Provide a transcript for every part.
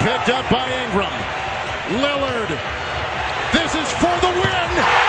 picked up by Ingram. Lillard. This is for the win.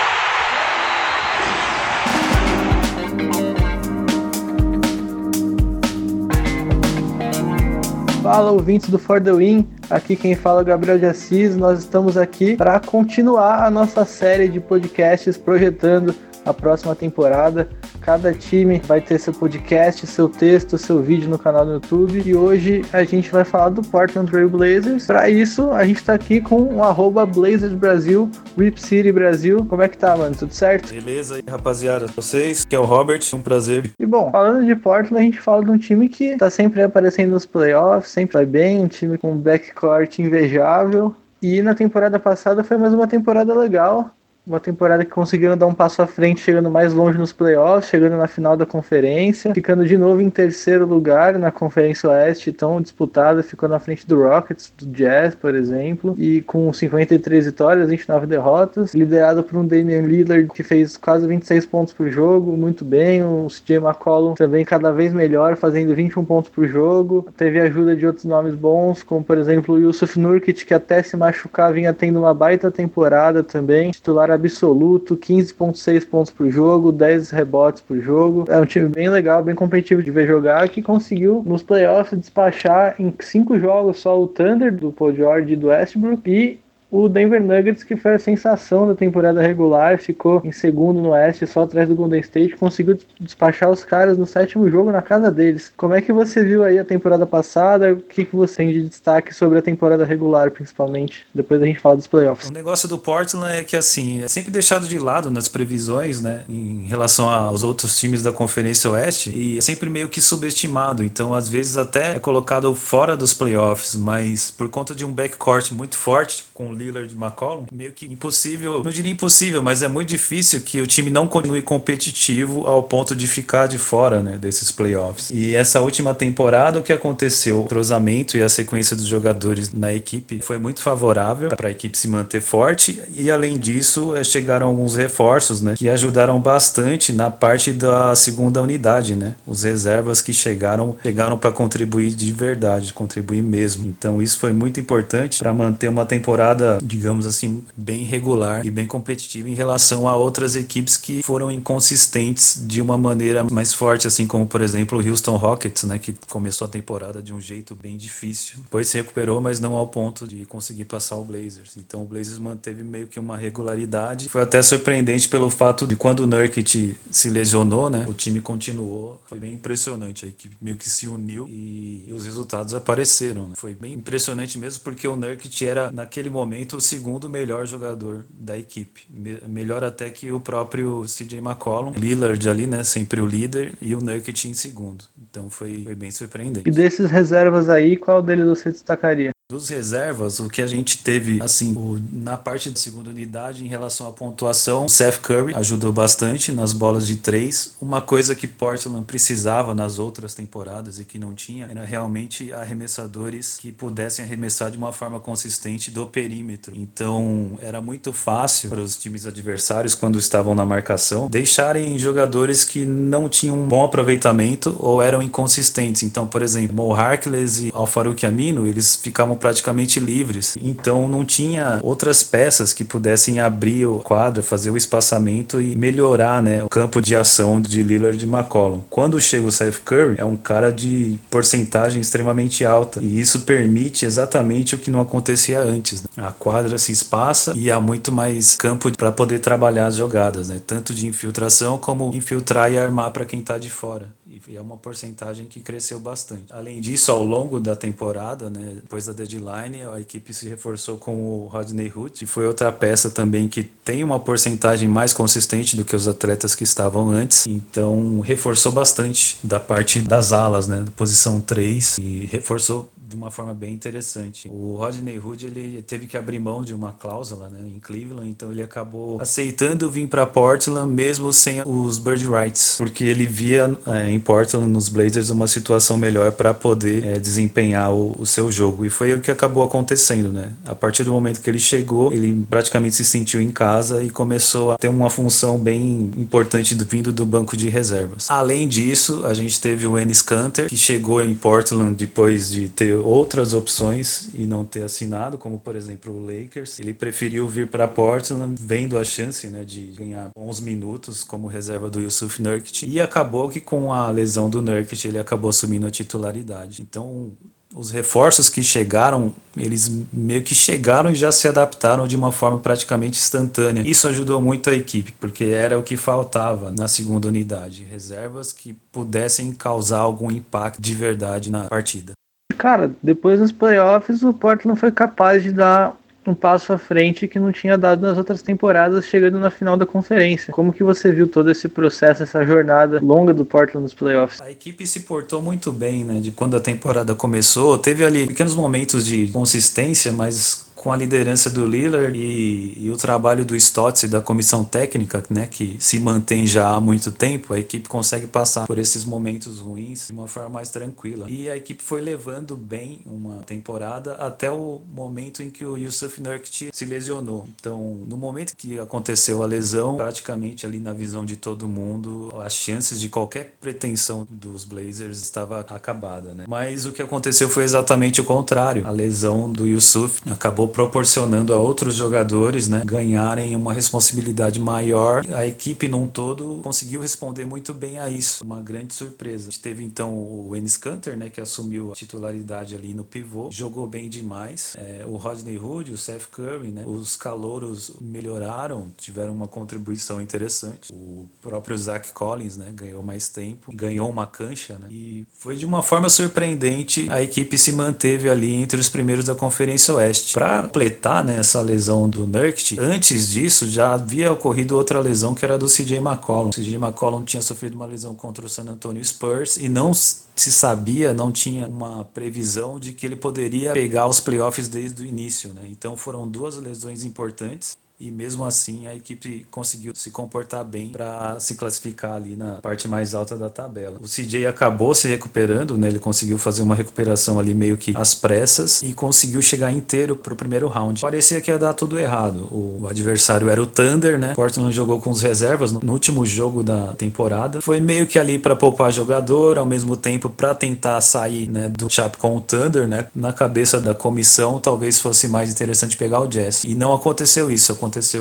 Fala, ouvintes do For The Win. Aqui quem fala é o Gabriel de Assis. Nós estamos aqui para continuar a nossa série de podcasts projetando a próxima temporada. Cada time vai ter seu podcast, seu texto, seu vídeo no canal do YouTube. E hoje a gente vai falar do Portland Trail Blazers. Para isso, a gente está aqui com o arroba Blazers Brasil, Rip City Brasil. Como é que tá, mano? Tudo certo? Beleza aí, rapaziada. Vocês, que é o Robert, um prazer. E bom, falando de Portland, a gente fala de um time que tá sempre aparecendo nos playoffs, sempre vai bem, um time com um backcourt invejável. E na temporada passada foi mais uma temporada legal uma temporada que conseguiram dar um passo à frente, chegando mais longe nos playoffs, chegando na final da conferência, ficando de novo em terceiro lugar na Conferência Oeste, tão disputada, ficou na frente do Rockets, do Jazz, por exemplo, e com 53 vitórias, 29 derrotas, liderado por um Damian Lillard que fez quase 26 pontos por jogo, muito bem, o CJ McCollum também cada vez melhor, fazendo 21 pontos por jogo, teve ajuda de outros nomes bons, como por exemplo o Yusuf Nurkic, que até se machucar vinha tendo uma baita temporada também, titular absoluto, 15.6 pontos por jogo, 10 rebotes por jogo. É um time bem legal, bem competitivo de ver jogar, que conseguiu nos playoffs despachar em cinco jogos só o Thunder do Paul George e do Westbrook e o Denver Nuggets, que foi a sensação da temporada regular, ficou em segundo no Oeste, só atrás do Golden State, conseguiu despachar os caras no sétimo jogo na casa deles. Como é que você viu aí a temporada passada? O que, que você tem de destaque sobre a temporada regular, principalmente? Depois a gente fala dos playoffs. O negócio do Portland é que, assim, é sempre deixado de lado nas previsões, né, em relação aos outros times da Conferência Oeste, e é sempre meio que subestimado. Então, às vezes, até é colocado fora dos playoffs, mas por conta de um backcourt muito forte, com Lillard e McCollum, meio que impossível, não diria impossível, mas é muito difícil que o time não continue competitivo ao ponto de ficar de fora né, desses playoffs. E essa última temporada, o que aconteceu? O cruzamento e a sequência dos jogadores na equipe foi muito favorável para a equipe se manter forte e, além disso, é, chegaram alguns reforços né, que ajudaram bastante na parte da segunda unidade. Né? Os reservas que chegaram, chegaram para contribuir de verdade, contribuir mesmo. Então, isso foi muito importante para manter uma temporada digamos assim, bem regular e bem competitiva em relação a outras equipes que foram inconsistentes de uma maneira mais forte, assim como, por exemplo, o Houston Rockets, né, que começou a temporada de um jeito bem difícil. Depois se recuperou, mas não ao ponto de conseguir passar o Blazers. Então o Blazers manteve meio que uma regularidade. Foi até surpreendente pelo fato de quando o Nurkic se lesionou, né, o time continuou. Foi bem impressionante, a equipe meio que se uniu e, os resultados apareceram. Né? Foi bem impressionante mesmo porque o Nurkic era naquele momento momento o segundo melhor jogador da equipe. Me melhor até que o próprio CJ McCollum. Lillard ali, né? Sempre o líder e o Nurkic em segundo. Então foi, foi bem surpreendente. E desses reservas aí, qual deles você destacaria? Dos reservas, o que a gente teve, assim, o, na parte da segunda unidade, em relação à pontuação, o Seth Curry ajudou bastante nas bolas de três. Uma coisa que Portland precisava nas outras temporadas e que não tinha era realmente arremessadores que pudessem arremessar de uma forma consistente do perímetro. Então, era muito fácil para os times adversários, quando estavam na marcação, deixarem jogadores que não tinham um bom aproveitamento ou eram inconsistentes. Então, por exemplo, Mo Harkless e Alfaruq Amino, eles ficavam praticamente livres. Então não tinha outras peças que pudessem abrir o quadro, fazer o espaçamento e melhorar né, o campo de ação de Lillard e McCollum. Quando chega o Seth Curry, é um cara de porcentagem extremamente alta e isso permite exatamente o que não acontecia antes. Né? A quadra se espaça e há muito mais campo para poder trabalhar as jogadas, né? tanto de infiltração como infiltrar e armar para quem está de fora e é uma porcentagem que cresceu bastante. Além disso, ao longo da temporada, né, depois da deadline, a equipe se reforçou com o Rodney Hood, que foi outra peça também que tem uma porcentagem mais consistente do que os atletas que estavam antes, então reforçou bastante da parte das alas, né, posição 3 e reforçou de uma forma bem interessante. O Rodney Hood ele teve que abrir mão de uma cláusula né, em Cleveland, então ele acabou aceitando vir para Portland mesmo sem os bird rights, porque ele via é, em Portland nos Blazers uma situação melhor para poder é, desempenhar o, o, seu jogo e foi o que acabou acontecendo, né? A partir do momento que ele chegou, ele praticamente se sentiu em casa e começou a ter uma função bem importante do, vindo do banco de reservas. Além disso, a gente teve o Ennis Canter que chegou em Portland depois de ter outras opções e não ter assinado, como por exemplo o Lakers. Ele preferiu vir para Portland, vendo a chance né, de ganhar bons minutos como reserva do Yusuf Nurkic. E acabou que com a lesão do Nurkic ele acabou assumindo a titularidade. Então os reforços que chegaram, eles meio que chegaram e já se adaptaram de uma forma praticamente instantânea. Isso ajudou muito a equipe, porque era o que faltava na segunda unidade, reservas que pudessem causar algum impacto de verdade na partida. Cara, depois dos playoffs, o Portland foi capaz de dar um passo à frente que não tinha dado nas outras temporadas, chegando na final da conferência. Como que você viu todo esse processo, essa jornada longa do Portland nos playoffs? A equipe se portou muito bem, né? De quando a temporada começou, teve ali pequenos momentos de consistência, mas com a liderança do Lillard e, e, o trabalho do Stotts e da comissão técnica, né, que se mantém já há muito tempo, a equipe consegue passar por esses momentos ruins de uma forma mais tranquila. E a equipe foi levando bem uma temporada até o momento em que o Yusuf Nurkic se lesionou. Então, no momento que aconteceu a lesão, praticamente ali na visão de todo mundo, as chances de qualquer pretensão dos Blazers estava acabada, né? Mas o que aconteceu foi exatamente o contrário. A lesão do Yusuf acabou proporcionando a outros jogadores né, ganharem uma responsabilidade maior. A equipe num todo conseguiu responder muito bem a isso, uma grande surpresa. A gente teve então o Enes Kanter, né, que assumiu a titularidade ali no pivô, jogou bem demais. É, o Rodney Hood, o Seth Curry, né, os calouros melhoraram, tiveram uma contribuição interessante. O próprio Zach Collins né, ganhou mais tempo, ganhou uma cancha né, e foi de uma forma surpreendente a equipe se manteve ali entre os primeiros da Conferência Oeste. Para completar né, essa lesão do Nurkic, antes disso já havia ocorrido outra lesão que era do CJ McCollum. O CJ McCollum tinha sofrido uma lesão contra o San Antonio Spurs e não se sabia, não tinha uma previsão de que ele poderia pegar os playoffs desde o início. Né? Então foram duas lesões importantes e mesmo assim a equipe conseguiu se comportar bem para se classificar ali na parte mais alta da tabela. O CJ acabou se recuperando, né? Ele conseguiu fazer uma recuperação ali meio que às pressas e conseguiu chegar inteiro pro primeiro round. Parecia que ia dar tudo errado. O adversário era o Thunder, né? Portland jogou com os reservas no último jogo da temporada. Foi meio que ali para poupar jogador, ao mesmo tempo para tentar sair, né, do chap com o Thunder, né? Na cabeça da comissão, talvez fosse mais interessante pegar o Jazz. E não aconteceu isso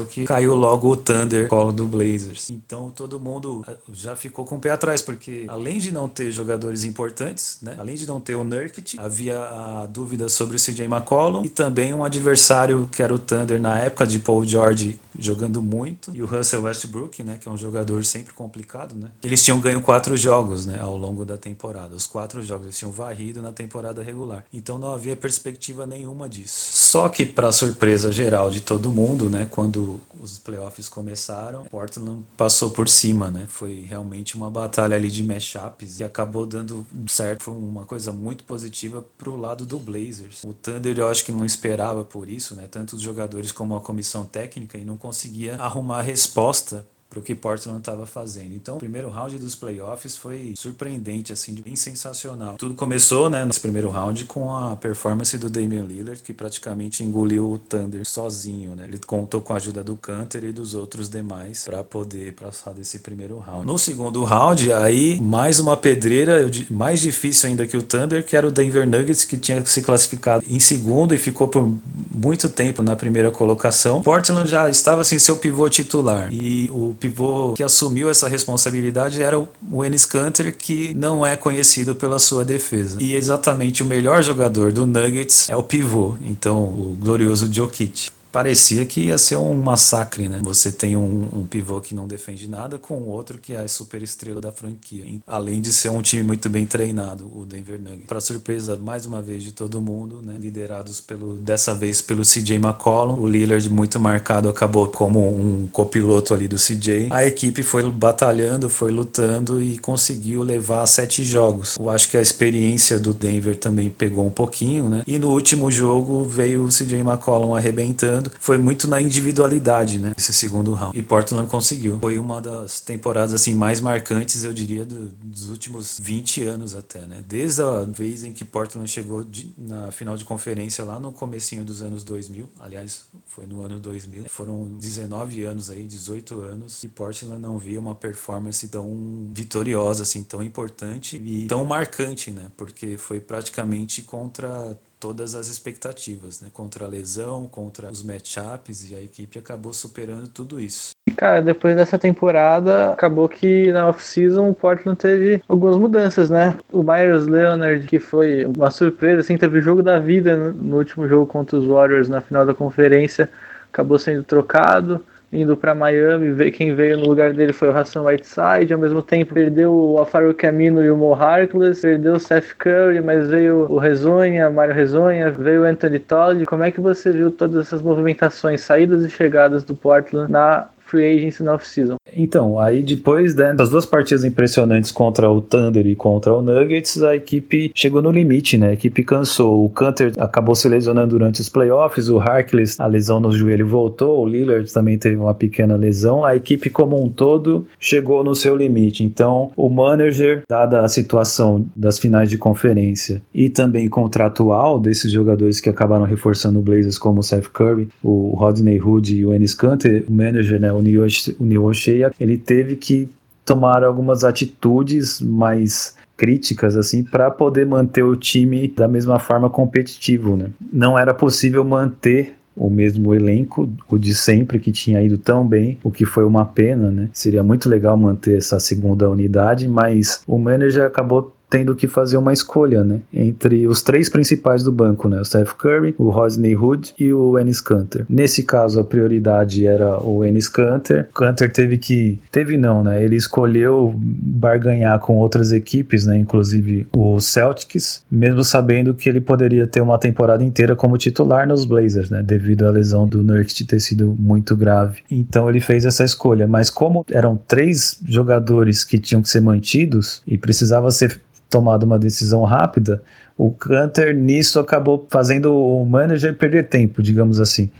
que caiu logo o Thunder colo do Blazers. Então todo mundo eh, já ficou com o pé atrás, porque além de não ter jogadores importantes, né, além de não ter o Nurkic, havia a dúvida sobre o CJ McCollum e também um adversário que era o Thunder na época de Paul George jogando muito e o Russell Westbrook, né, que é um jogador sempre complicado, né. Eles tinham ganho quatro jogos, né, ao longo da temporada. Os quatro jogos eles tinham varrido na temporada regular. Então não havia perspectiva nenhuma disso. Só que para surpresa geral de todo mundo, né, quando os playoffs começaram, Portland passou por cima, né? Foi realmente uma batalha ali de matchups e acabou dando certo, foi uma coisa muito positiva pro lado do Blazers. O Thunder eu acho que não esperava por isso, né? Tanto os jogadores como a comissão técnica e não conseguia arrumar resposta para o que Portland estava fazendo. Então, o primeiro round dos playoffs foi surpreendente, assim, bem sensacional. Tudo começou, né, nesse primeiro round com a performance do Damian Lillard, que praticamente engoliu o Thunder sozinho, né? Ele contou com a ajuda do Canter e dos outros demais para poder passar desse primeiro round. No segundo round, aí mais uma pedreira, mais difícil ainda que o Thunder, que era o Denver Nuggets, que tinha se classificado em segundo e ficou por muito tempo na primeira colocação. Portland já estava sem seu pivô titular e o pivô que assumiu essa responsabilidade era o Enes Kanter, que não é conhecido pela sua defesa. E exatamente o melhor jogador do Nuggets é o pivô, então o glorioso Jokic parecia que ia ser um massacre, né? Você tem um, um pivô que não defende nada com outro que é a super estrela da franquia. Hein? Além de ser um time muito bem treinado, o Denver Nuggets. Para surpresa, mais uma vez, de todo mundo, né? Liderados pelo, dessa vez pelo CJ McCollum. O Lillard, muito marcado, acabou como um copiloto ali do CJ. A equipe foi batalhando, foi lutando e conseguiu levar sete jogos. Eu acho que a experiência do Denver também pegou um pouquinho, né? E no último jogo veio o CJ McCollum arrebentando superando. Foi muito na individualidade, né? Esse segundo round. E Portland conseguiu. Foi uma das temporadas assim mais marcantes, eu diria, do, dos últimos 20 anos até, né? Desde a vez em que Portland chegou de, na final de conferência lá no comecinho dos anos 2000. Aliás, foi no ano 2000. Foram 19 anos aí, 18 anos, e Portland não via uma performance tão vitoriosa, assim, tão importante e tão marcante, né? Porque foi praticamente contra todas as expectativas, né? Contra a lesão, contra os matchups, e a equipe acabou superando tudo isso. Cara, depois dessa temporada, acabou que na off-season o Portland teve algumas mudanças, né? O Myers Leonard, que foi uma surpresa, assim, teve o jogo da vida no último jogo contra os Warriors na final da conferência, acabou sendo trocado indo para Miami, quem veio no lugar dele foi o Hassan Whiteside, ao mesmo tempo perdeu o Alfaro Camino e o Mo Harkless, perdeu o Seth Curry, mas veio o Rezonha, Mário Rezonha, veio o Anthony Todd. Como é que você viu todas essas movimentações, saídas e chegadas do Portland na free agency na off-season. Então, aí depois né, das duas partidas impressionantes contra o Thunder e contra o Nuggets, a equipe chegou no limite, né? A equipe cansou. O Canter acabou se lesionando durante os playoffs, o Harkless, a lesão no joelho voltou, o Lillard também teve uma pequena lesão. A equipe como um todo chegou no seu limite. Então, o manager, dada a situação das finais de conferência e também contratual desses jogadores que acabaram reforçando o Blazers, como o Seth Curry, o Rodney Hood e o Ennis Canter, o manager, né? O Neo Oshia, ele teve que tomar algumas atitudes mais críticas assim para poder manter o time da mesma forma competitivo, né? Não era possível manter o mesmo elenco, o de sempre que tinha ido tão bem, o que foi uma pena, né? Seria muito legal manter essa segunda unidade, mas o manager acabou tendo que fazer uma escolha, né, entre os três principais do banco, né, o Steph Curry, o Rodney Hood e o Ennis Canter. Nesse caso, a prioridade era o Ennis Canter. Canter teve que, teve não, né, ele escolheu barganhar com outras equipes, né, inclusive o Celtics, mesmo sabendo que ele poderia ter uma temporada inteira como titular nos Blazers, né, devido à lesão do Nurkic ter sido muito grave. Então ele fez essa escolha, mas como eram três jogadores que tinham que ser mantidos e precisava ser tomado uma decisão rápida, o Canter nisso acabou fazendo o manager perder tempo, digamos assim.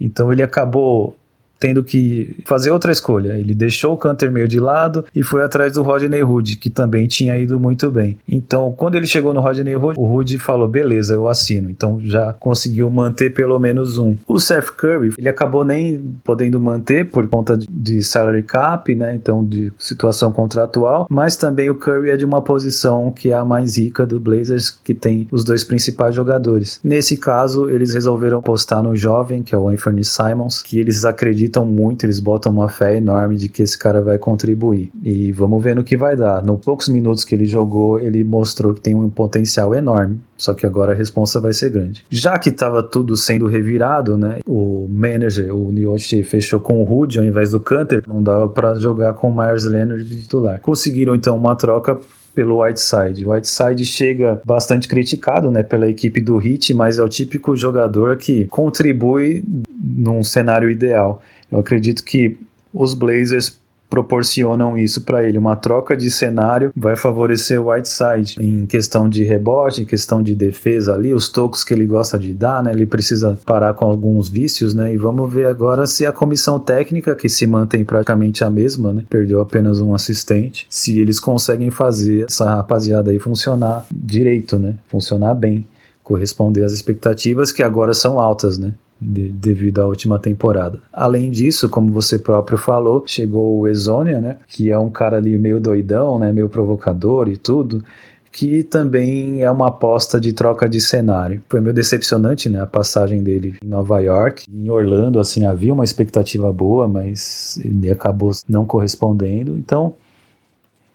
Então ele acabou tendo que fazer outra escolha. Ele deixou o Canter meio de lado e foi atrás do Rodney Hood, que também tinha ido muito bem. Então, quando ele chegou no Rodney Hood, o Hood falou: beleza, eu assino. Então já conseguiu manter pelo menos um. O Seth Curry, ele acabou nem podendo manter por conta de salary cap, né? Então, de situação contratual, mas também o Curry é de uma posição que é a mais rica do Blazers, que tem os dois principais jogadores. Nesse caso, eles resolveram apostar no jovem, que é o Anthony Simons, que eles acreditam acreditam muito, eles botam uma fé enorme de que esse cara vai contribuir. E vamos ver no que vai dar. No poucos minutos que ele jogou, ele mostrou que tem um potencial enorme. Só que agora a responsa vai ser grande. Já que estava tudo sendo revirado, né? O manager, o Nioshi, fechou com o Rudy ao invés do Canter. Não dava para jogar com o Myers Leonard de titular. Conseguiram então uma troca pelo Whiteside. O Whiteside chega bastante criticado né, pela equipe do Heat, mas é o típico jogador que contribui num cenário ideal. Eu acredito que os Blazers proporcionam isso para ele. Uma troca de cenário vai favorecer o Whiteside em questão de rebote, em questão de defesa ali, os tocos que ele gosta de dar, né? Ele precisa parar com alguns vícios, né? E vamos ver agora se a comissão técnica, que se mantém praticamente a mesma, né? Perdeu apenas um assistente, se eles conseguem fazer essa rapaziada aí funcionar direito, né? Funcionar bem, corresponder às expectativas que agora são altas, né? De, devido à última temporada. Além disso, como você próprio falou, chegou o Exonia, né, que é um cara ali meio doidão, né, meio provocador e tudo, que também é uma aposta de troca de cenário. Foi meio decepcionante, né, a passagem dele em Nova York. Em Orlando, assim, havia uma expectativa boa, mas ele acabou não correspondendo. Então,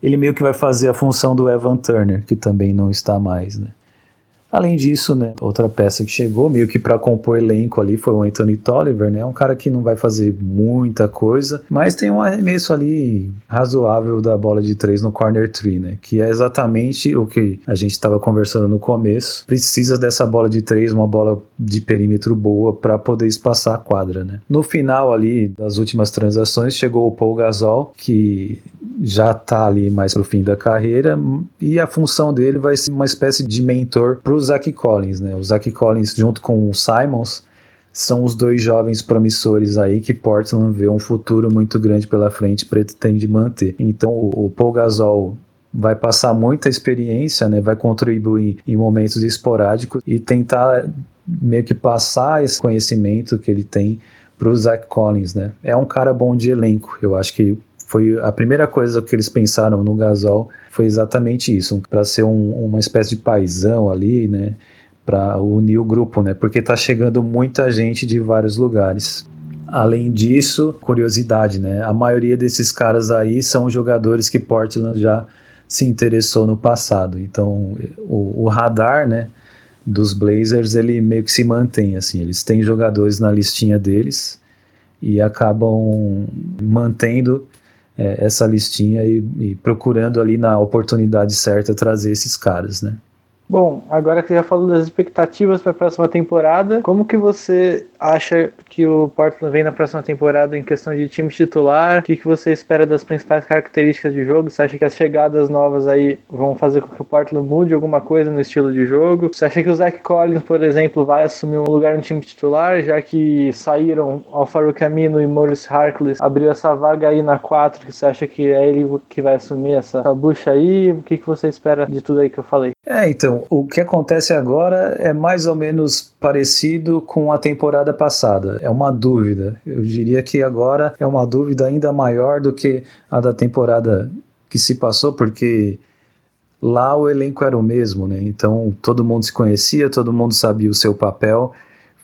ele meio que vai fazer a função do Evan Turner, que também não está mais, né. Além disso, né, outra peça que chegou meio que para compor elenco ali foi o Anthony Tolliver, né, um cara que não vai fazer muita coisa, mas tem um arremesso ali razoável da bola de três no corner tree, né, que é exatamente o que a gente estava conversando no começo. Precisa dessa bola de três, uma bola de perímetro boa para poder espaçar a quadra, né. No final ali das últimas transações chegou o Paul Gasol, que já está ali mais pro fim da carreira e a função dele vai ser uma espécie de mentor pro Zach Collins, né? O Zach Collins junto com o Simons são os dois jovens promissores aí que Portland vê um futuro muito grande pela frente, pretende manter. Então o, Paul Gasol vai passar muita experiência, né, vai contribuir em momentos esporádicos e tentar meio que passar esse conhecimento que ele tem para o Zach Collins, né? É um cara bom de elenco. Eu acho que foi a primeira coisa que eles pensaram no Gasol foi exatamente isso, para ser um, uma espécie de paisão ali, né? Para unir o grupo, né? Porque tá chegando muita gente de vários lugares. Além disso, curiosidade, né? A maioria desses caras aí são jogadores que Portland já se interessou no passado. Então, o, o radar, né? Dos Blazers, ele meio que se mantém assim. Eles têm jogadores na listinha deles e acabam mantendo é, essa listinha e, e, procurando ali na oportunidade certa trazer esses caras, né? Bom, agora que já falou das expectativas para a próxima temporada, como que você acha que o Portland vem na próxima temporada em questão de time titular? O que, que você espera das principais características de jogo? Você acha que as chegadas novas aí vão fazer com que o Portland mude alguma coisa no estilo de jogo? Você acha que o Zach Collins, por exemplo, vai assumir um lugar no time titular, já que saíram Alfaro Camino e Maurice Harkless, abriu essa vaga aí na 4, você acha que é ele que vai assumir essa, essa bucha aí? O que, que você espera de tudo aí que eu falei? É, então, o que acontece agora é mais ou menos parecido com a temporada passada. É uma dúvida. Eu diria que agora é uma dúvida ainda maior do que a da temporada que se passou, porque lá o elenco era o mesmo, né? Então todo mundo se conhecia, todo mundo sabia o seu papel.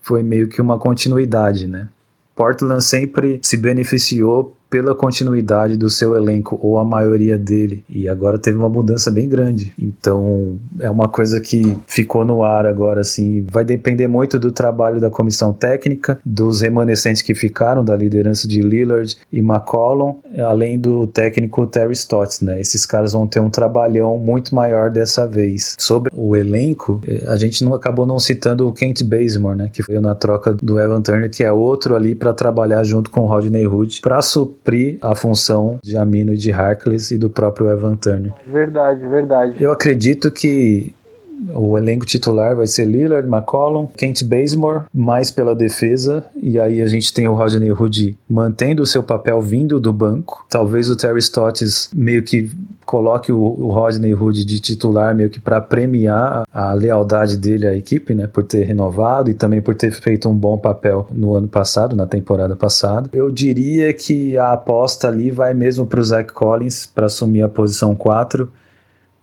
Foi meio que uma continuidade, né? Portland sempre se beneficiou pela continuidade do seu elenco, ou a maioria dele, e agora teve uma mudança bem grande. Então, é uma coisa que ficou no ar agora, assim, vai depender muito do trabalho da comissão técnica, dos remanescentes que ficaram, da liderança de Lillard e McCollum, além do técnico Terry Stotts, né? Esses caras vão ter um trabalhão muito maior dessa vez. Sobre o elenco, eh, a gente não acabou não citando o Kent Bazemore, né? Que foi na troca do Evan Turner, que é outro ali para trabalhar junto com o Rodney Hood, para suprir a função de Amino e de Harkless e do próprio Evan Turner. Verdade, verdade. Eu acredito que o elenco titular vai ser Lillard, McCollum, Kent Bazemore, mais pela defesa. E aí a gente tem o Rodney Hood mantendo o seu papel vindo do banco. Talvez o Terry Stotts meio que coloque o, o Rodney Hood de titular meio que para premiar a lealdade dele à equipe, né, por ter renovado e também por ter feito um bom papel no ano passado, na temporada passada. Eu diria que a aposta ali vai mesmo para o Zach Collins para assumir a posição 4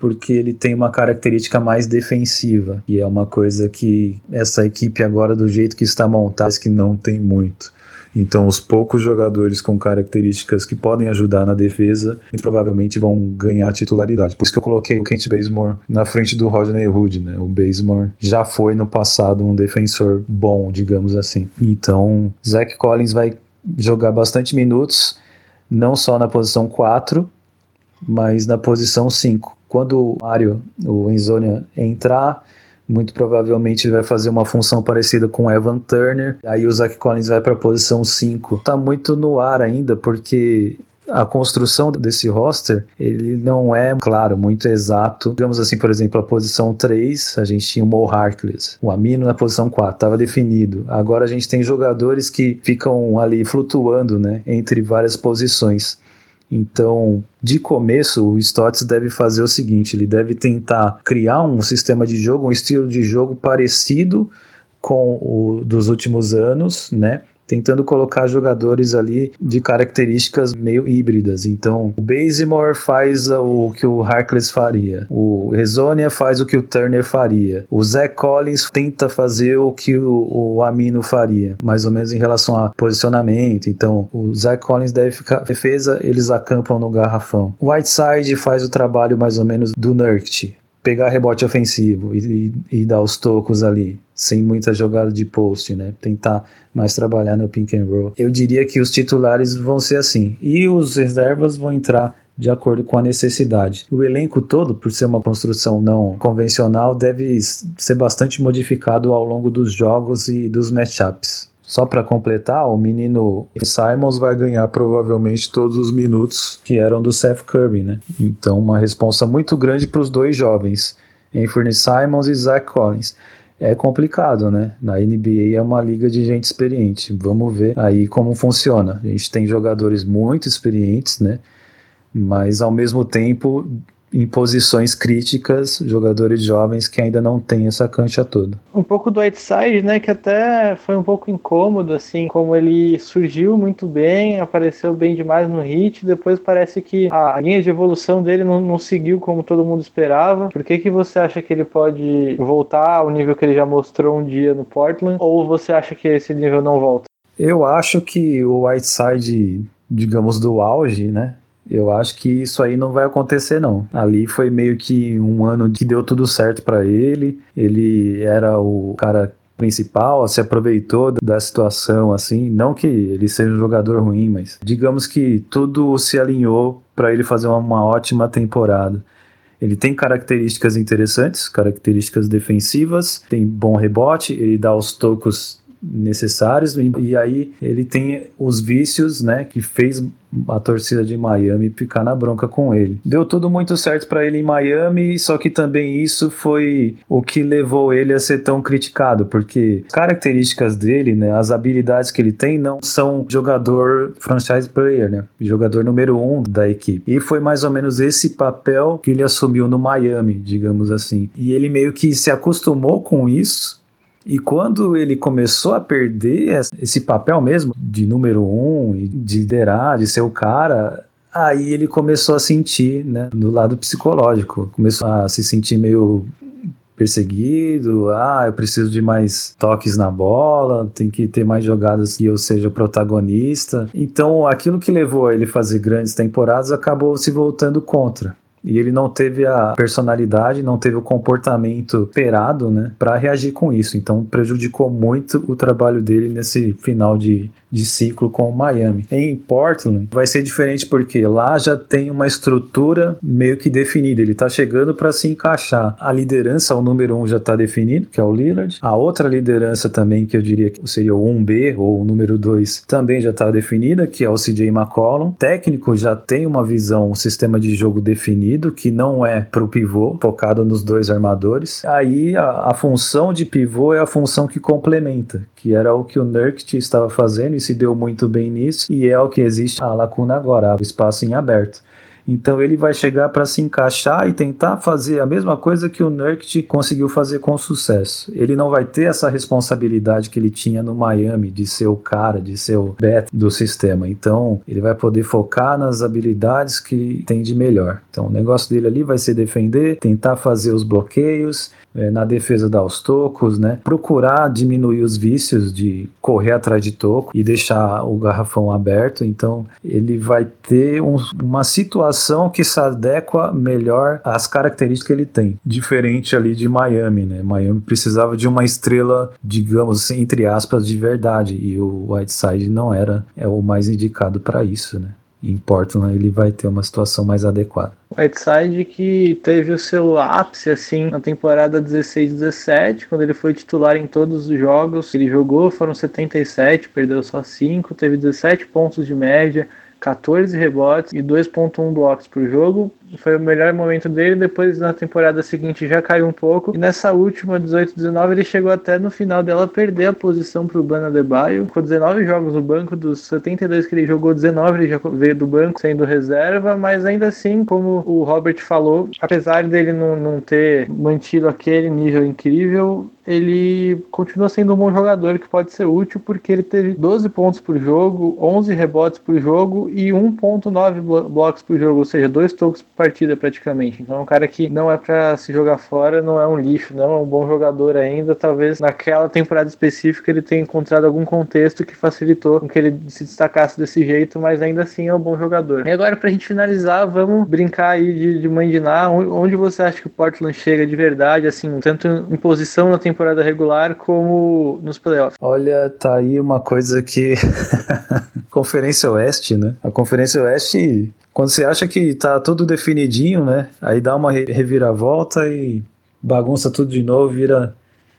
porque ele tem uma característica mais defensiva, e é uma coisa que essa equipe agora, do jeito que está montada, que não tem muito. Então, os poucos jogadores com características que podem ajudar na defesa provavelmente vão ganhar titularidade. Por isso que eu coloquei o Kent Bazemore na frente do Rodney Hood, né? O Bazemore já foi no passado um defensor bom, digamos assim. Então, Zach Collins vai jogar bastante minutos, não só na posição 4, mas na posição 5. Quando o Mario, o Enzonia, entrar, muito provavelmente vai fazer uma função parecida com Evan Turner. Aí o Zach Collins vai para a posição 5. Tá muito no ar ainda, porque a construção desse roster, ele não é, claro, muito exato. Digamos assim, por exemplo, a posição 3, a gente tinha o Mo Harkless, o Amino na posição 4, estava definido. Agora a gente tem jogadores que ficam ali flutuando, né, entre várias posições. Então, de começo, o Stotts deve fazer o seguinte: ele deve tentar criar um sistema de jogo, um estilo de jogo parecido com o dos últimos anos, né? Tentando colocar jogadores ali de características meio híbridas. Então, o Bazemore faz o que o Harkless faria, o Rezonia faz o que o Turner faria, o Zach Collins tenta fazer o que o, o Amino faria, mais ou menos em relação a posicionamento. Então, o Zach Collins deve ficar defesa, eles acampam no garrafão. O Whiteside faz o trabalho mais ou menos do Nurkic, pegar rebote ofensivo e, e, e, dar os tocos ali, sem muita jogada de post, né? Tentar mais trabalhar no pink and roll. Eu diria que os titulares vão ser assim. E os reservas vão entrar de acordo com a necessidade. O elenco todo, por ser uma construção não convencional, deve ser bastante modificado ao longo dos jogos e dos matchups. Só para completar, o menino Simons vai ganhar provavelmente todos os minutos que eram do Seth Curry, né? Então, uma responsa muito grande para os dois jovens, Anthony Simons e Zach Collins. É complicado, né? Na NBA é uma liga de gente experiente. Vamos ver aí como funciona. A gente tem jogadores muito experientes, né? Mas ao mesmo tempo em posições críticas, jogadores jovens que ainda não têm essa cancha toda. Um pouco do Whiteside, né, que até foi um pouco incômodo, assim, como ele surgiu muito bem, apareceu bem demais no hit, depois parece que a linha de evolução dele não, não seguiu como todo mundo esperava. Por que que você acha que ele pode voltar ao nível que ele já mostrou um dia no Portland, ou você acha que esse nível não volta? Eu acho que o Whiteside, digamos, do auge, né, eu acho que isso aí não vai acontecer, não. Ali foi meio que um ano que deu tudo certo para ele. Ele era o cara principal, se aproveitou da situação, assim. Não que ele seja um jogador ruim, mas digamos que tudo se alinhou para ele fazer uma, uma ótima temporada. Ele tem características interessantes, características defensivas, tem bom rebote, ele dá os tocos necessários e aí ele tem os vícios, né, que fez a torcida de Miami ficar na bronca com ele. Deu tudo muito certo para ele em Miami, só que também isso foi o que levou ele a ser tão criticado, porque as características dele, né, as habilidades que ele tem não são jogador franchise player, né, jogador número um da equipe. E foi mais ou menos esse papel que ele assumiu no Miami, digamos assim. E ele meio que se acostumou com isso e quando ele começou a perder esse papel mesmo de número um, de liderar, de ser o cara, aí ele começou a sentir, né, do lado psicológico, começou a se sentir meio perseguido, ah, eu preciso de mais toques na bola, tem que ter mais jogadas que eu seja protagonista. Então, aquilo que levou ele a fazer grandes temporadas acabou se voltando contra. E ele não teve a personalidade, não teve o comportamento esperado, né, para reagir com isso. Então prejudicou muito o trabalho dele nesse final de, de ciclo com o Miami. Em Portland vai ser diferente porque lá já tem uma estrutura meio que definida. Ele está chegando para se encaixar. A liderança, o número um já está definido, que é o Lillard. A outra liderança também, que eu diria que seria o 1B ou o número 2, também já está definida, que é o CJ McCollum. Técnico já tem uma visão, um sistema de jogo definido definido, que não é para o pivô, focado nos dois armadores. Aí a, a, função de pivô é a função que complementa, que era o que o Nurkic estava fazendo e se deu muito bem nisso, e é o que existe a lacuna agora, o espaço em aberto. Então ele vai chegar para se encaixar e tentar fazer a mesma coisa que o Nurkic conseguiu fazer com sucesso. Ele não vai ter essa responsabilidade que ele tinha no Miami de ser o cara, de ser o bet do sistema. Então ele vai poder focar nas habilidades que tem de melhor. Então o negócio dele ali vai ser defender, tentar fazer os bloqueios, é, na defesa dar os tocos, né? Procurar diminuir os vícios de correr atrás de toco e deixar o garrafão aberto. Então ele vai ter um, uma situação que se adequa melhor às características que ele tem, diferente ali de Miami, né? Miami precisava de uma estrela, digamos entre aspas, de verdade e o Whiteside não era é o mais indicado para isso, né? Em Portland ele vai ter uma situação mais adequada. Whiteside que teve o seu ápice assim na temporada 16-17, quando ele foi titular em todos os jogos. Ele jogou, foram 77, perdeu só 5, teve 17 pontos de média, 14 rebotes e 2.1 blocos por jogo. Foi o melhor momento dele. Depois, na temporada seguinte, já caiu um pouco. E nessa última, 18-19, ele chegou até no final dela perder a posição para o Bana Debaio. Com 19 jogos no banco, dos 72 que ele jogou, 19 ele já veio do banco sendo reserva. Mas ainda assim, como o Robert falou, apesar dele não, não ter mantido aquele nível incrível, ele continua sendo um bom jogador que pode ser útil porque ele teve 12 pontos por jogo, 11 rebotes por jogo e 1.9 blocos por jogo, ou seja, dois tocos partida praticamente. Então é um cara que não é para se jogar fora, não é um lixo, não é um bom jogador ainda. Talvez naquela temporada específica ele tenha encontrado algum contexto que facilitou que ele se destacasse desse jeito, mas ainda assim é um bom jogador. E agora pra gente finalizar, vamos brincar aí de, de Ná. Onde você acha que o Portland chega de verdade, assim, tanto em posição na temporada regular como nos playoffs. Olha, tá aí uma coisa que. Conferência Oeste, né? A Conferência Oeste, quando você acha que tá tudo definidinho, né? Aí dá uma reviravolta e bagunça tudo de novo, vira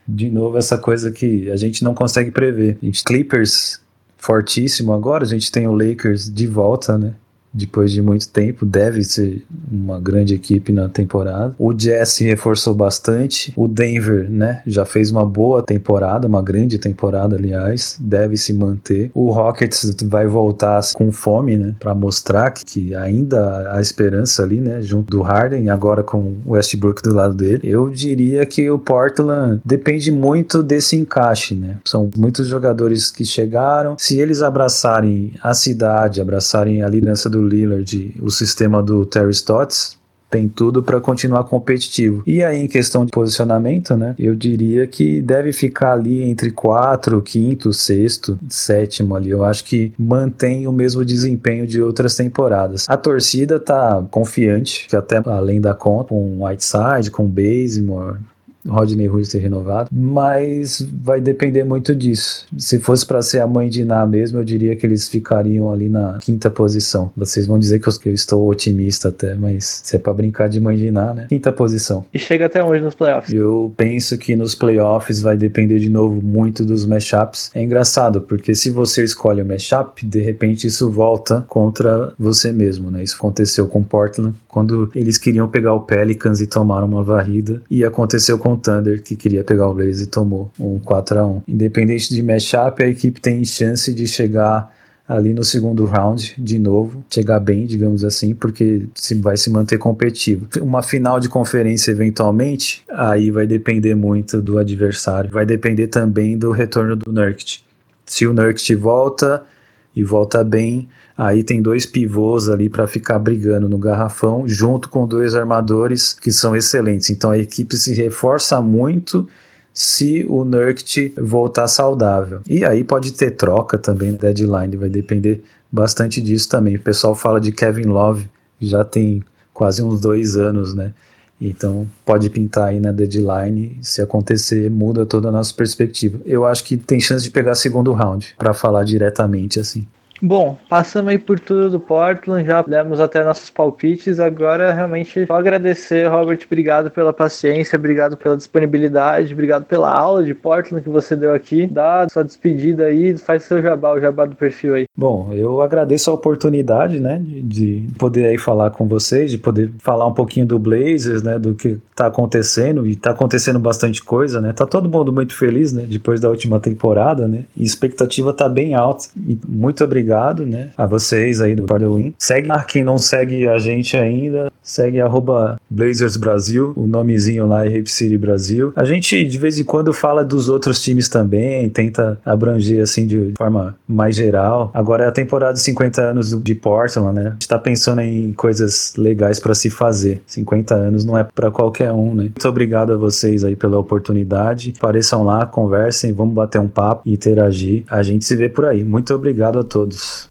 de novo essa coisa que a gente não consegue prever. Gente, Clippers fortíssimo agora, a gente tem o Lakers de volta, né? Depois de muito tempo, deve ser uma grande equipe na temporada. O Jazz se reforçou bastante. O Denver, né, já fez uma boa temporada, uma grande temporada, aliás, deve se manter. O Rockets vai voltar com fome, né, para mostrar que, ainda há esperança ali, né, junto do Harden, agora com o Westbrook do lado dele. Eu diria que o Portland depende muito desse encaixe, né? São muitos jogadores que chegaram. Se eles abraçarem a cidade, abraçarem a liderança do Lillard, o sistema do Terry Stotts, tem tudo para continuar competitivo. E aí, em questão de posicionamento, né? Eu diria que deve ficar ali entre quarto, quinto, sexto, sétimo ali. Eu acho que mantém o mesmo desempenho de outras temporadas. A torcida tá confiante, que até além da conta, com Whiteside, com Bazemore, Rodney Hood ter renovado, mas vai depender muito disso. Se fosse para ser a mãe de Ná mesmo, eu diria que eles ficariam ali na quinta posição. Vocês vão dizer que eu, que eu estou otimista até, mas se é para brincar de mãe de Ná, né? Quinta posição. E chega até onde nos playoffs? Eu penso que nos playoffs vai depender de novo muito dos matchups. É engraçado, porque se você escolhe o matchup, de repente isso volta contra você mesmo, né? Isso aconteceu com Portland quando eles queriam pegar o Pelicans e tomaram uma varrida, e aconteceu com o Thunder, que queria pegar o Blazers e tomou um 4 a 1 Independente de matchup, a equipe tem chance de chegar ali no segundo round de novo, chegar bem, digamos assim, porque se vai se manter competitivo. Uma final de conferência eventualmente, aí vai depender muito do adversário, vai depender também do retorno do Nurkic. Se o Nurkic volta e volta bem, Aí tem dois pivôs ali para ficar brigando no garrafão, junto com dois armadores que são excelentes. Então a equipe se reforça muito se o Nurkic voltar saudável. E aí pode ter troca também, deadline, vai depender bastante disso também. O pessoal fala de Kevin Love, já tem quase uns dois anos, né? Então pode pintar aí na deadline. Se acontecer, muda toda a nossa perspectiva. Eu acho que tem chance de pegar segundo round, para falar diretamente assim. Bom, passamos aí por tudo do Portland, já demos até nossos palpites. Agora, realmente, só agradecer, Robert. Obrigado pela paciência, obrigado pela disponibilidade, obrigado pela aula de Portland que você deu aqui. Dá sua despedida aí, faz seu jabá, o jabá do perfil aí. Bom, eu agradeço a oportunidade, né, de poder aí falar com vocês, de poder falar um pouquinho do Blazers, né, do que tá acontecendo e tá acontecendo bastante coisa, né. Tá todo mundo muito feliz, né, depois da última temporada, né, e a expectativa tá bem alta. Muito obrigado obrigado, né, a vocês aí do Win. Segue lá, quem não segue a gente ainda, segue arroba Blazers Brasil, o nomezinho lá é Rape City Brasil. A gente de vez em quando fala dos outros times também, tenta abranger assim de forma mais geral. Agora é a temporada de 50 anos de Portland, né? A gente tá pensando em coisas legais para se fazer. 50 anos não é para qualquer um, né? Muito obrigado a vocês aí pela oportunidade. Apareçam lá, conversem, vamos bater um papo, interagir. A gente se vê por aí. Muito obrigado a todos. News.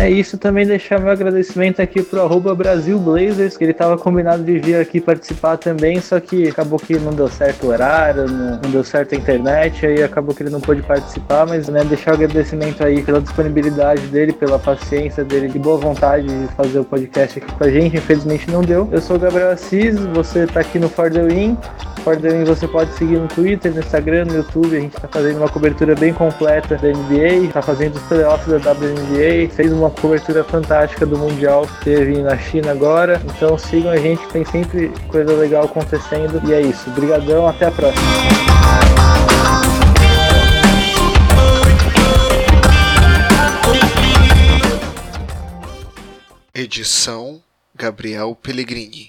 É isso, também deixar meu agradecimento aqui pro arroba Brasil Blazers, que ele tava combinado de vir aqui participar também, só que acabou que não deu certo o horário, não, não deu certo a internet, aí acabou que ele não pôde participar, mas né, deixar o agradecimento aí pela disponibilidade dele, pela paciência dele, de boa vontade de fazer o podcast aqui com a gente, infelizmente não deu. Eu sou o Gabriel Assis, você tá aqui no For The Win, For The Win você pode seguir no Twitter, no Instagram, no YouTube, a gente tá fazendo uma cobertura bem completa da NBA, tá fazendo os playoffs da WNBA, fez uma uma cobertura fantástica do Mundial que teve na China agora. Então sigam a gente, tem sempre coisa legal acontecendo. E é isso. Obrigadão, até a próxima. Edição Gabriel Pellegrini.